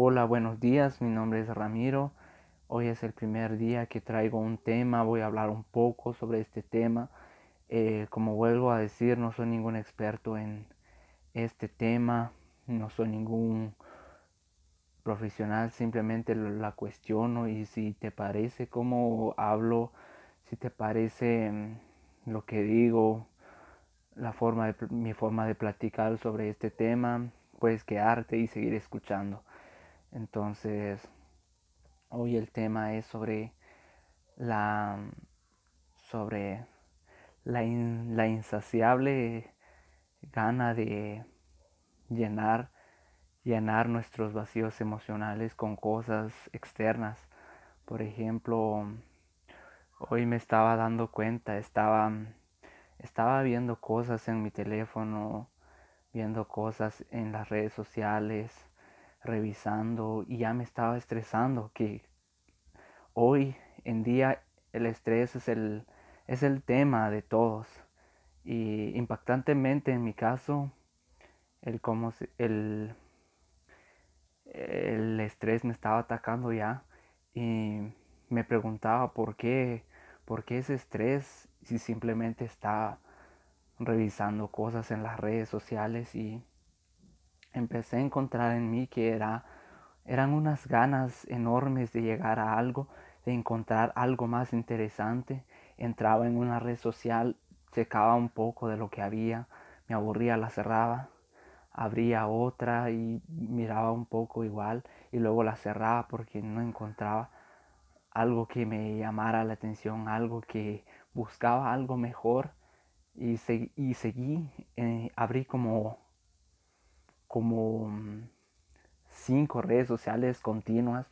Hola, buenos días, mi nombre es Ramiro. Hoy es el primer día que traigo un tema, voy a hablar un poco sobre este tema. Eh, como vuelvo a decir, no soy ningún experto en este tema, no soy ningún profesional, simplemente la cuestiono y si te parece cómo hablo, si te parece mm, lo que digo, la forma mi forma de platicar sobre este tema, puedes quedarte y seguir escuchando. Entonces, hoy el tema es sobre la sobre la, la insaciable gana de llenar llenar nuestros vacíos emocionales con cosas externas. Por ejemplo, hoy me estaba dando cuenta, estaba estaba viendo cosas en mi teléfono, viendo cosas en las redes sociales, revisando y ya me estaba estresando que hoy en día el estrés es el, es el tema de todos. Y impactantemente en mi caso el, cómo el, el estrés me estaba atacando ya y me preguntaba por qué, por qué ese estrés si simplemente está revisando cosas en las redes sociales y empecé a encontrar en mí que era, eran unas ganas enormes de llegar a algo, de encontrar algo más interesante. Entraba en una red social, checaba un poco de lo que había, me aburría, la cerraba, abría otra y miraba un poco igual y luego la cerraba porque no encontraba algo que me llamara la atención, algo que buscaba algo mejor y, y seguí, eh, abrí como como cinco redes sociales continuas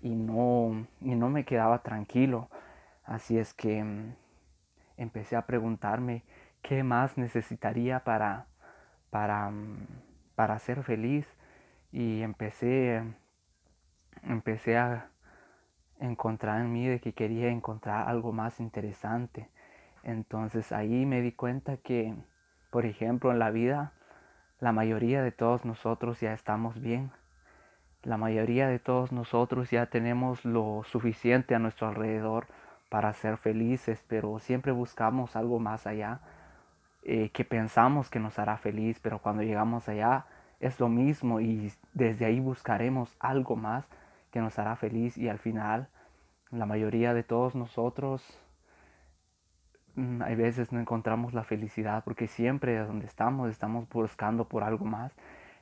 y no, y no me quedaba tranquilo. Así es que mm, empecé a preguntarme qué más necesitaría para, para, mm, para ser feliz y empecé, empecé a encontrar en mí de que quería encontrar algo más interesante. Entonces ahí me di cuenta que, por ejemplo, en la vida la mayoría de todos nosotros ya estamos bien. La mayoría de todos nosotros ya tenemos lo suficiente a nuestro alrededor para ser felices, pero siempre buscamos algo más allá eh, que pensamos que nos hará feliz, pero cuando llegamos allá es lo mismo y desde ahí buscaremos algo más que nos hará feliz y al final la mayoría de todos nosotros hay veces no encontramos la felicidad porque siempre donde estamos estamos buscando por algo más.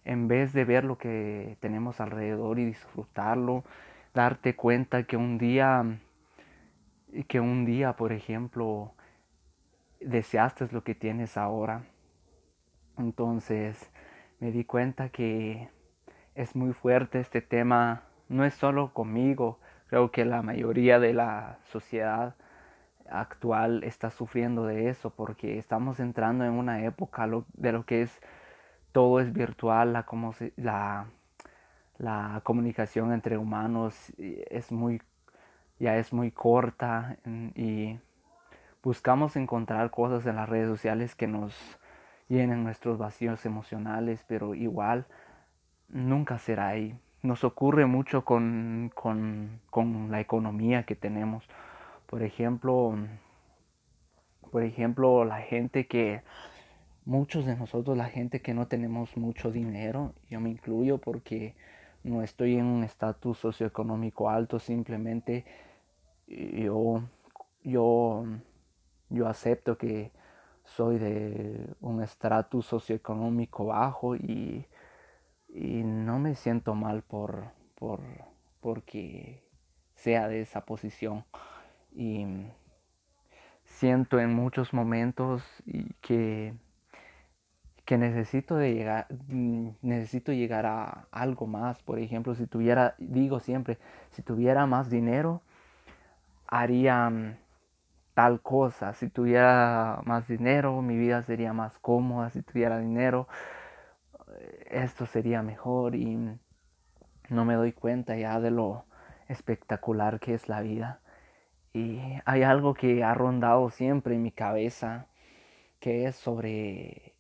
En vez de ver lo que tenemos alrededor y disfrutarlo, darte cuenta que un día, que un día, por ejemplo, deseaste lo que tienes ahora. Entonces me di cuenta que es muy fuerte este tema, no es solo conmigo, creo que la mayoría de la sociedad actual está sufriendo de eso porque estamos entrando en una época de lo que es todo es virtual, la, como la, la comunicación entre humanos es muy, ya es muy corta y buscamos encontrar cosas en las redes sociales que nos llenen nuestros vacíos emocionales, pero igual nunca será ahí. Nos ocurre mucho con, con, con la economía que tenemos. Por ejemplo, por ejemplo, la gente que, muchos de nosotros, la gente que no tenemos mucho dinero, yo me incluyo porque no estoy en un estatus socioeconómico alto, simplemente yo, yo, yo acepto que soy de un estatus socioeconómico bajo y, y, no me siento mal por, por, porque sea de esa posición y siento en muchos momentos que, que necesito, de llegar, necesito llegar a algo más. Por ejemplo, si tuviera, digo siempre, si tuviera más dinero, haría mm, tal cosa. Si tuviera más dinero, mi vida sería más cómoda. Si tuviera dinero, esto sería mejor y no me doy cuenta ya de lo espectacular que es la vida. Y hay algo que ha rondado siempre en mi cabeza, que es sobre,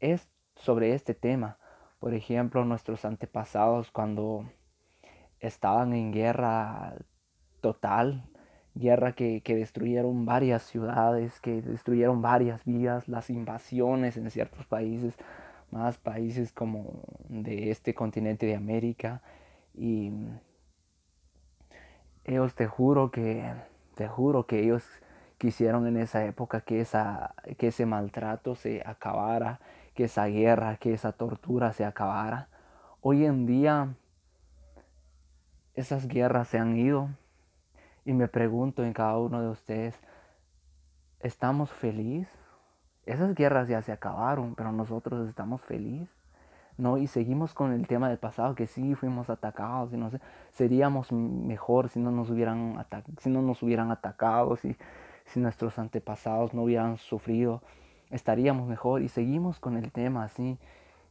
es sobre este tema. Por ejemplo, nuestros antepasados cuando estaban en guerra total, guerra que, que, destruyeron varias ciudades, que destruyeron varias vías, las invasiones en ciertos países, más países como de este continente de América. Y ellos te juro que, te juro que ellos quisieron en esa época que, esa, que ese maltrato se acabara, que esa guerra, que esa tortura se acabara. Hoy en día esas guerras se han ido y me pregunto en cada uno de ustedes, ¿estamos felices? Esas guerras ya se acabaron, pero nosotros estamos felices. ¿No? Y seguimos con el tema del pasado, que sí fuimos atacados, y no seríamos mejor si no nos hubieran, si no nos hubieran atacado, si, si nuestros antepasados no hubieran sufrido, estaríamos mejor. Y seguimos con el tema así.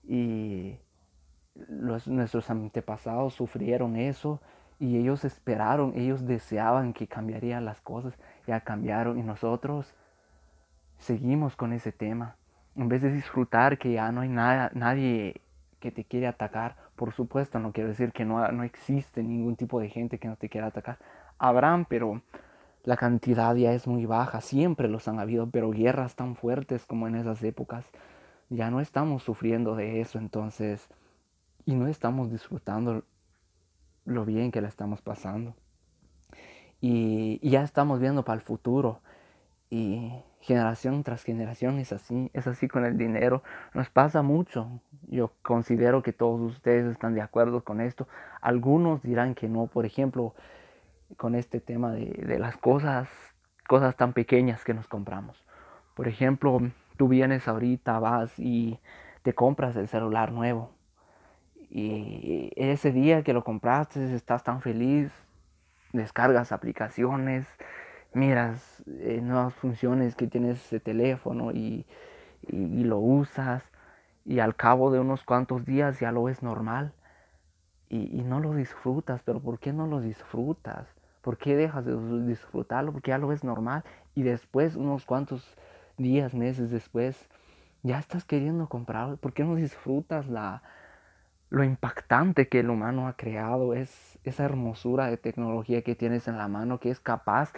Y nuestros antepasados sufrieron eso y ellos esperaron, ellos deseaban que cambiarían las cosas, ya cambiaron y nosotros seguimos con ese tema. En vez de disfrutar que ya no hay nada, nadie que te quiere atacar, por supuesto, no quiero decir que no, no existe ningún tipo de gente que no te quiera atacar. Habrán, pero la cantidad ya es muy baja, siempre los han habido, pero guerras tan fuertes como en esas épocas, ya no estamos sufriendo de eso, entonces, y no estamos disfrutando lo bien que la estamos pasando. Y, y ya estamos viendo para el futuro. Y generación tras generación es así, es así con el dinero. Nos pasa mucho. Yo considero que todos ustedes están de acuerdo con esto. Algunos dirán que no, por ejemplo, con este tema de, de las cosas, cosas tan pequeñas que nos compramos. Por ejemplo, tú vienes ahorita, vas y te compras el celular nuevo. Y ese día que lo compraste estás tan feliz, descargas aplicaciones, miras eh, nuevas funciones que tienes ese teléfono y, y, lo usas y al cabo de unos cuantos días ya lo ves normal y, y, no lo disfrutas, pero ¿por qué no lo disfrutas? ¿Por qué dejas de disfrutarlo? Porque ya lo ves normal y después, unos cuantos días, meses después, ya estás queriendo comprarlo. ¿Por qué no disfrutas la, lo impactante que el humano ha creado? Es esa hermosura de tecnología que tienes en la mano que es capaz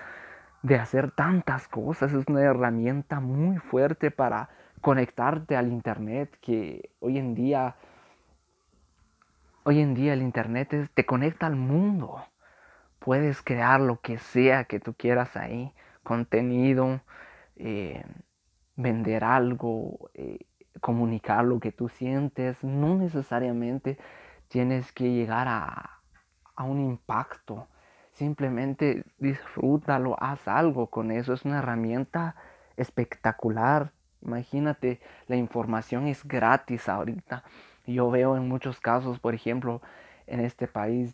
de hacer tantas cosas. Es una herramienta muy fuerte para conectarte al Internet que hoy en día, hoy en día el Internet te conecta al mundo. Puedes crear lo que sea que tú quieras ahí, contenido, eh, vender algo, eh, comunicar lo que tú sientes. No necesariamente tienes que llegar a, a un impacto Simplemente disfrútalo, haz algo con eso. Es una herramienta espectacular. Imagínate, la información es gratis ahorita. Yo veo en muchos casos, por ejemplo, en este país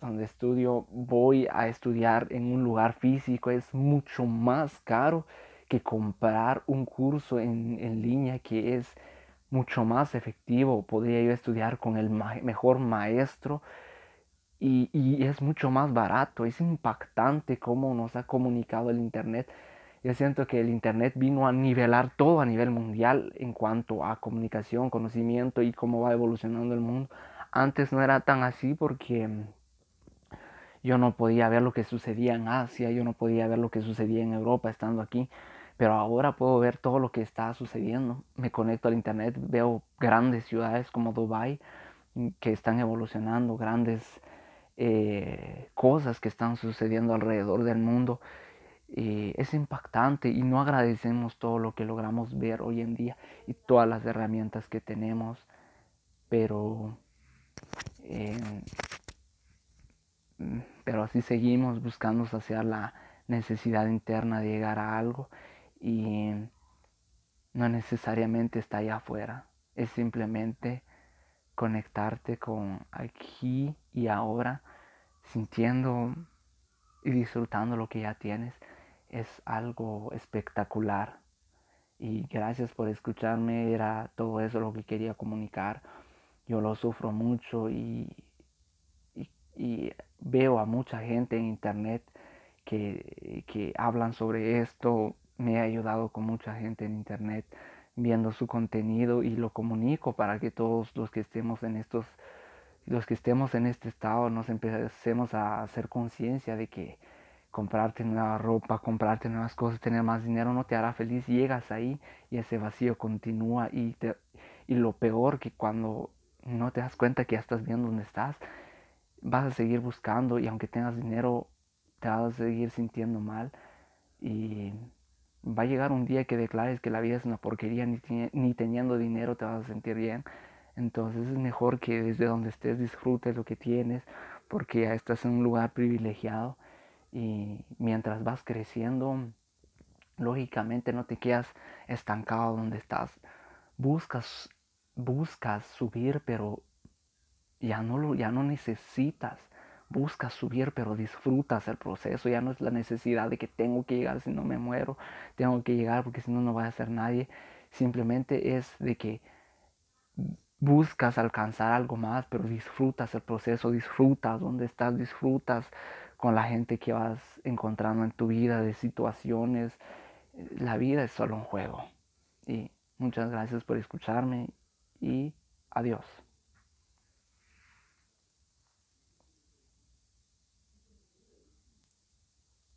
donde estudio, voy a estudiar en un lugar físico. Es mucho más caro que comprar un curso en, en línea que es mucho más efectivo. Podría yo estudiar con el mejor maestro y, es mucho más barato. Es impactante cómo nos ha comunicado el Internet. Yo siento que el Internet vino a nivelar todo a nivel mundial en cuanto a comunicación, conocimiento y cómo va evolucionando el mundo. Antes no era tan así porque yo no podía ver lo que sucedía en Asia, yo no podía ver lo que sucedía en Europa estando aquí, pero ahora puedo ver todo lo que está sucediendo. Me conecto al Internet, veo grandes ciudades como Dubai que están evolucionando, grandes eh, cosas que están sucediendo alrededor del mundo. Eh, es impactante y no agradecemos todo lo que logramos ver hoy en día y todas las herramientas que tenemos, pero, eh, pero así seguimos buscando saciar la necesidad interna de llegar a algo y no necesariamente está allá afuera, es simplemente conectarte con aquí y ahora, sintiendo y disfrutando lo que ya tienes, es algo espectacular. Y gracias por escucharme, era todo eso lo que quería comunicar. Yo lo sufro mucho y, y, veo a mucha gente en internet que, que hablan sobre esto. Me he ayudado con mucha gente en internet viendo su contenido y lo comunico para que todos los que estemos en estos los que estemos en este estado nos empecemos a hacer conciencia de que comprarte nueva ropa, comprarte nuevas cosas, tener más dinero no te hará feliz. Llegas ahí y ese vacío continúa y, te, y lo peor que cuando no te das cuenta que ya estás viendo dónde estás, vas a seguir buscando y aunque tengas dinero te vas a seguir sintiendo mal y va a llegar un día que declares que la vida es una porquería, ni, ni teniendo dinero te vas a sentir bien. Entonces es mejor que desde donde estés disfrutes lo que tienes porque ya estás en un lugar privilegiado y mientras vas creciendo, lógicamente no te quedas estancado donde estás. Buscas, buscas subir, pero ya no, lo, ya no necesitas. Buscas subir, pero disfrutas el proceso. Ya no es la necesidad de que tengo que llegar si no me muero. Tengo que llegar porque si no, no va a ser nadie. Simplemente es de que buscas alcanzar algo más, pero disfrutas el proceso, disfrutas donde estás, disfrutas con la gente que vas encontrando en tu vida, de situaciones. La vida es solo un juego. Y muchas gracias por escucharme y adiós.